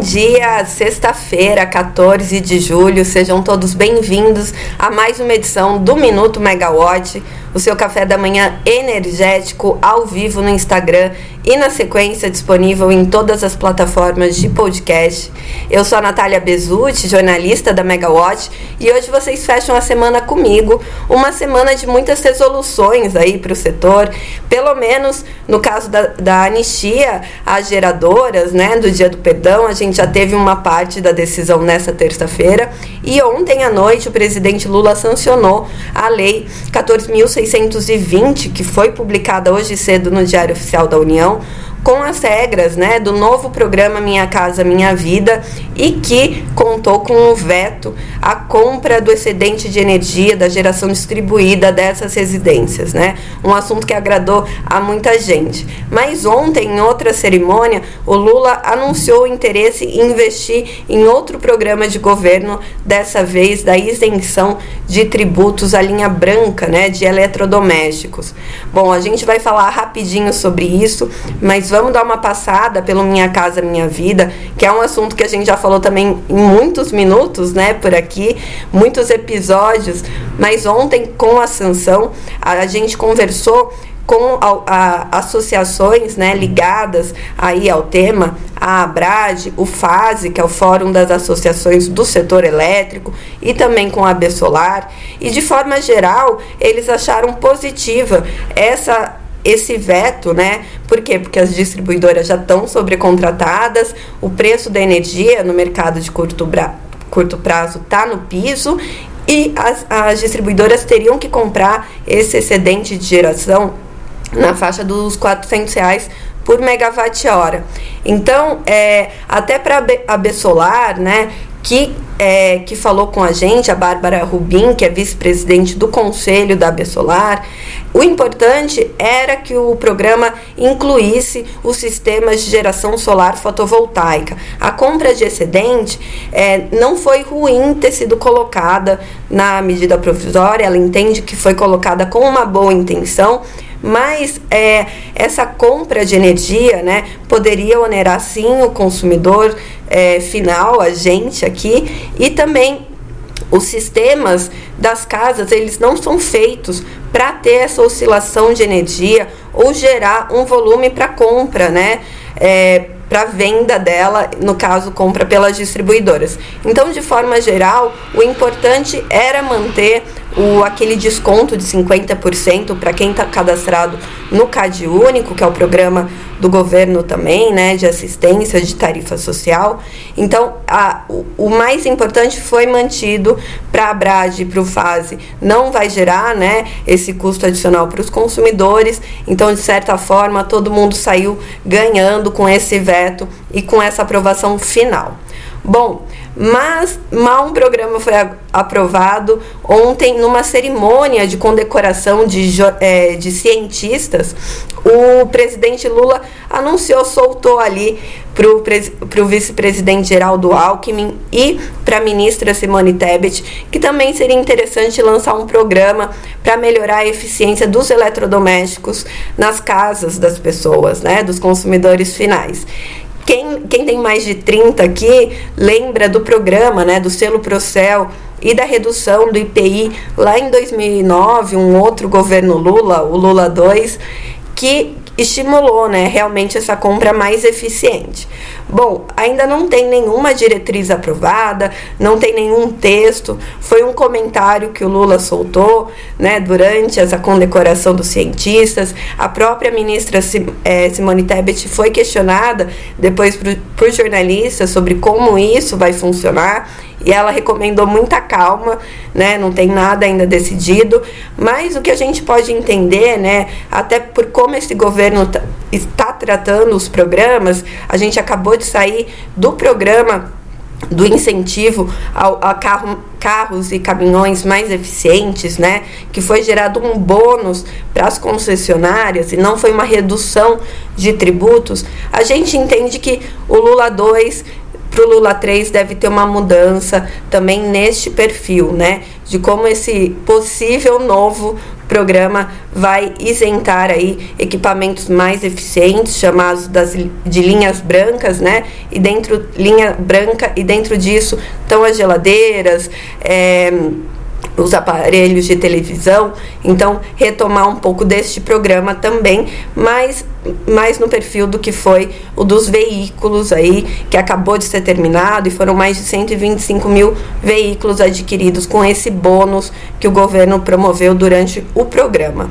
Bom dia, sexta-feira, 14 de julho. Sejam todos bem-vindos a mais uma edição do Minuto Megawatt, o seu café da manhã energético ao vivo no Instagram e na sequência disponível em todas as plataformas de podcast. Eu sou a Natália Bezutti, jornalista da Megawatt, e hoje vocês fecham a semana comigo, uma semana de muitas resoluções aí para o setor, pelo menos no caso da, da anistia às geradoras, né, do Dia do Perdão, a gente já teve uma parte da decisão nessa terça-feira, e ontem à noite o presidente Lula sancionou a lei 14.620, que foi publicada hoje cedo no Diário Oficial da União com as regras né, do novo programa Minha Casa Minha Vida e que contou com o veto à compra do excedente de energia da geração distribuída dessas residências. Né? Um assunto que agradou a muita gente. Mas ontem, em outra cerimônia, o Lula anunciou o interesse em investir em outro programa de governo, dessa vez da isenção de tributos à linha branca né, de eletrodomésticos. Bom, a gente vai falar rapidinho sobre isso, mas vamos dar uma passada pelo Minha Casa Minha Vida, que é um assunto que a gente já falou também em muitos minutos, né, por aqui, muitos episódios, mas ontem com a sanção a gente conversou com a, a, associações né, ligadas aí ao tema, a ABRAD, o FASE, que é o Fórum das Associações do Setor Elétrico, e também com a Solar. E de forma geral eles acharam positiva essa esse veto, né? Por quê? Porque as distribuidoras já estão sobrecontratadas, o preço da energia no mercado de curto, curto prazo está no piso e as, as distribuidoras teriam que comprar esse excedente de geração na faixa dos 400 reais por megawatt-hora. Então, é, até para a Bessolar, né, que, é, que falou com a gente, a Bárbara Rubim, que é vice-presidente do Conselho da Bessolar, o importante era que o programa incluísse os sistemas de geração solar fotovoltaica. A compra de excedente é, não foi ruim ter sido colocada na medida provisória, ela entende que foi colocada com uma boa intenção, mas é, essa compra de energia né, poderia onerar sim o consumidor é, final, a gente aqui, e também os sistemas das casas eles não são feitos para ter essa oscilação de energia ou gerar um volume para compra, né? É, para venda dela, no caso, compra pelas distribuidoras. Então, de forma geral, o importante era manter o, aquele desconto de 50% para quem está cadastrado no CAD Único, que é o programa do governo também, né, de assistência de tarifa social. Então, a, o, o mais importante foi mantido para a Brad e para o FASE. Não vai gerar né, esse custo adicional para os consumidores. Então, de certa forma, todo mundo saiu ganhando com esse veto e com essa aprovação final. Bom, mas mal um programa foi aprovado ontem numa cerimônia de condecoração de, é, de cientistas. O presidente Lula anunciou, soltou ali para o vice-presidente Geraldo Alckmin e para a ministra Simone Tebet que também seria interessante lançar um programa para melhorar a eficiência dos eletrodomésticos nas casas das pessoas, né, dos consumidores finais. Quem, quem tem mais de 30 aqui lembra do programa, né, do selo Procel e da redução do IPI lá em 2009, um outro governo Lula, o Lula 2, que estimulou né, realmente essa compra mais eficiente. Bom, ainda não tem nenhuma diretriz aprovada, não tem nenhum texto, foi um comentário que o Lula soltou né, durante essa condecoração dos cientistas. A própria ministra é, Simone Tebet foi questionada depois por, por jornalistas sobre como isso vai funcionar e ela recomendou muita calma, né? Não tem nada ainda decidido, mas o que a gente pode entender, né? Até por como esse governo está tratando os programas, a gente acabou de sair do programa do incentivo ao, a carro, carros e caminhões mais eficientes, né? Que foi gerado um bônus para as concessionárias e não foi uma redução de tributos. A gente entende que o Lula 2 para o Lula 3 deve ter uma mudança também neste perfil, né? De como esse possível novo programa vai isentar aí equipamentos mais eficientes, chamados das, de linhas brancas, né? E dentro linha branca e dentro disso estão as geladeiras, é, os aparelhos de televisão. Então, retomar um pouco deste programa também, mas mais no perfil do que foi o dos veículos aí, que acabou de ser terminado e foram mais de 125 mil veículos adquiridos com esse bônus que o governo promoveu durante o programa.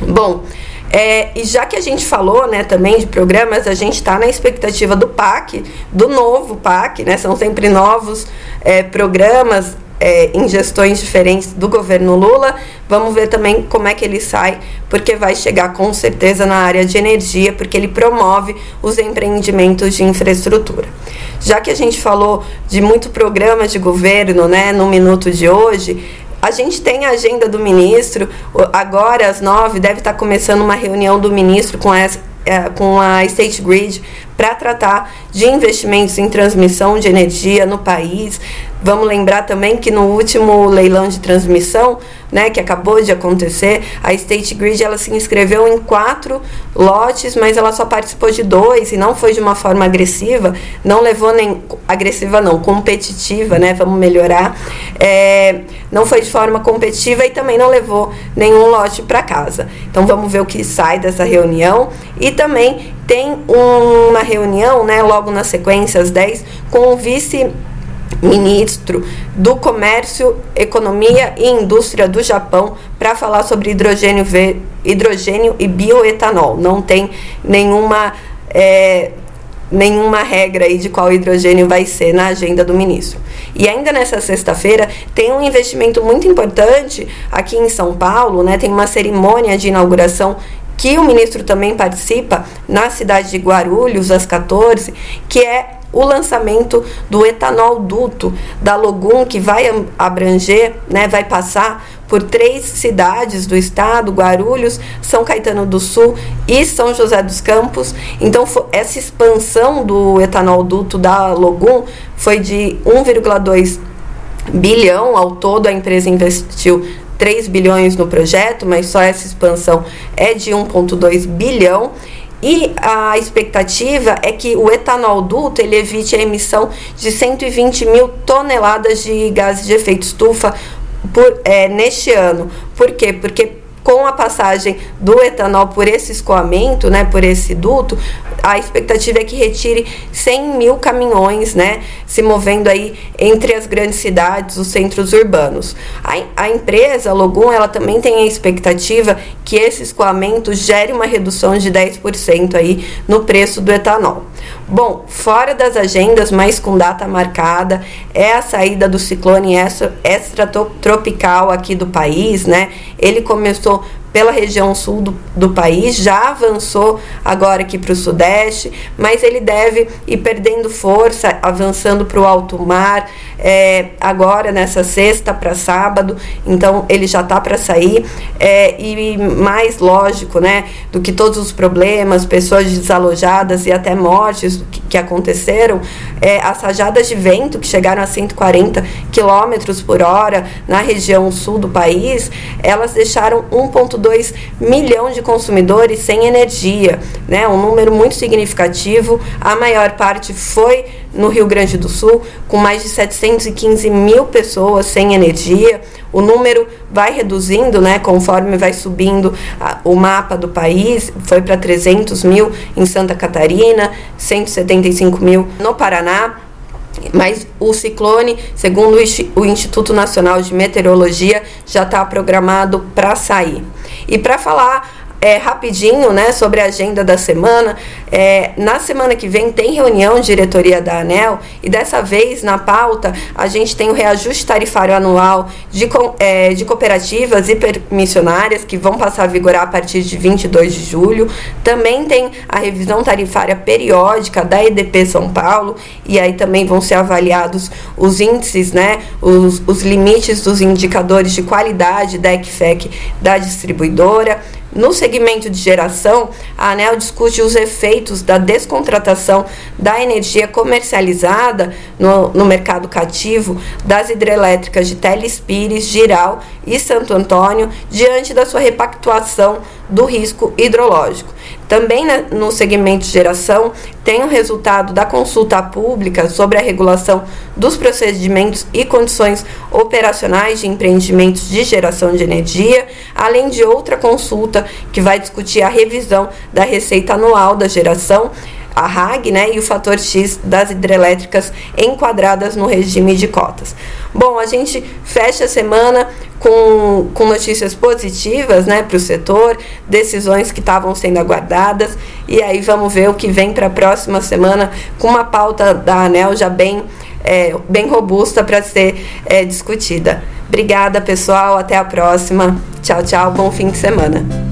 Bom, é, e já que a gente falou né, também de programas, a gente está na expectativa do PAC, do novo PAC, né? São sempre novos é, programas é, em gestões diferentes do governo Lula. Vamos ver também como é que ele sai, porque vai chegar com certeza na área de energia, porque ele promove os empreendimentos de infraestrutura. Já que a gente falou de muito programa de governo, né, no minuto de hoje, a gente tem a agenda do ministro. Agora, às nove, deve estar começando uma reunião do ministro com, essa, é, com a State Grid para tratar de investimentos em transmissão de energia no país. Vamos lembrar também que no último leilão de transmissão, né, que acabou de acontecer, a State Grid ela se inscreveu em quatro lotes, mas ela só participou de dois e não foi de uma forma agressiva, não levou nem agressiva não, competitiva, né, vamos melhorar, é, não foi de forma competitiva e também não levou nenhum lote para casa. Então vamos ver o que sai dessa reunião e também tem uma reunião, né, logo na sequência, às 10, com o vice ministro do Comércio, Economia e Indústria do Japão para falar sobre hidrogênio, hidrogênio e bioetanol. Não tem nenhuma é, nenhuma regra aí de qual hidrogênio vai ser na agenda do ministro. E ainda nessa sexta-feira tem um investimento muito importante aqui em São Paulo, né? Tem uma cerimônia de inauguração que o ministro também participa na cidade de Guarulhos às 14, que é o lançamento do etanol duto da Logum, que vai abranger, né, vai passar por três cidades do estado, Guarulhos, São Caetano do Sul e São José dos Campos. Então, essa expansão do etanol duto da Logum foi de 1,2 bilhão ao todo, a empresa investiu 3 bilhões no projeto, mas só essa expansão é de 1,2 bilhão. E a expectativa é que o etanol duto ele evite a emissão de 120 mil toneladas de gases de efeito estufa por, é, neste ano. Por quê? Porque com a passagem do etanol por esse escoamento, né, por esse duto, a expectativa é que retire 100 mil caminhões, né, se movendo aí entre as grandes cidades, os centros urbanos. A, a empresa, a Logum, ela também tem a expectativa que esse escoamento gere uma redução de 10% aí no preço do etanol. Bom, fora das agendas, mas com data marcada, é a saída do ciclone extratropical aqui do país, né? Ele começou pela região sul do, do país, já avançou agora aqui para o sudeste, mas ele deve ir perdendo força, avançando para o alto mar, é, agora nessa sexta para sábado, então ele já está para sair. É, e mais lógico, né, do que todos os problemas, pessoas desalojadas e até mortes que, que aconteceram, é, as rajadas de vento que chegaram a 140 quilômetros por hora na região sul do país, elas deixaram 1,2 2 milhão de consumidores sem energia, né? Um número muito significativo. A maior parte foi no Rio Grande do Sul, com mais de 715 mil pessoas sem energia. O número vai reduzindo, né, conforme vai subindo a, o mapa do país. Foi para 300 mil em Santa Catarina, 175 mil no Paraná. Mas o ciclone, segundo o Instituto Nacional de Meteorologia, já está programado para sair. E para falar é, rapidinho né, sobre a agenda da semana. É, na semana que vem tem reunião de diretoria da ANEL e dessa vez na pauta a gente tem o reajuste tarifário anual de, é, de cooperativas e permissionárias que vão passar a vigorar a partir de 22 de julho. Também tem a revisão tarifária periódica da EDP São Paulo e aí também vão ser avaliados os índices, né, os, os limites dos indicadores de qualidade da ECFEC da distribuidora No segmento de geração, a ANEL discute os efeitos da descontratação da energia comercializada no, no mercado cativo das hidrelétricas de Telespires, Giral e Santo Antônio diante da sua repactuação do risco hidrológico. Também no segmento de geração, tem o resultado da consulta pública sobre a regulação dos procedimentos e condições operacionais de empreendimentos de geração de energia, além de outra consulta que vai discutir a revisão da receita anual da geração a RAG né, e o fator X das hidrelétricas enquadradas no regime de cotas. Bom, a gente fecha a semana com, com notícias positivas né, para o setor, decisões que estavam sendo aguardadas, e aí vamos ver o que vem para a próxima semana com uma pauta da ANEL já bem, é, bem robusta para ser é, discutida. Obrigada, pessoal. Até a próxima. Tchau, tchau. Bom fim de semana.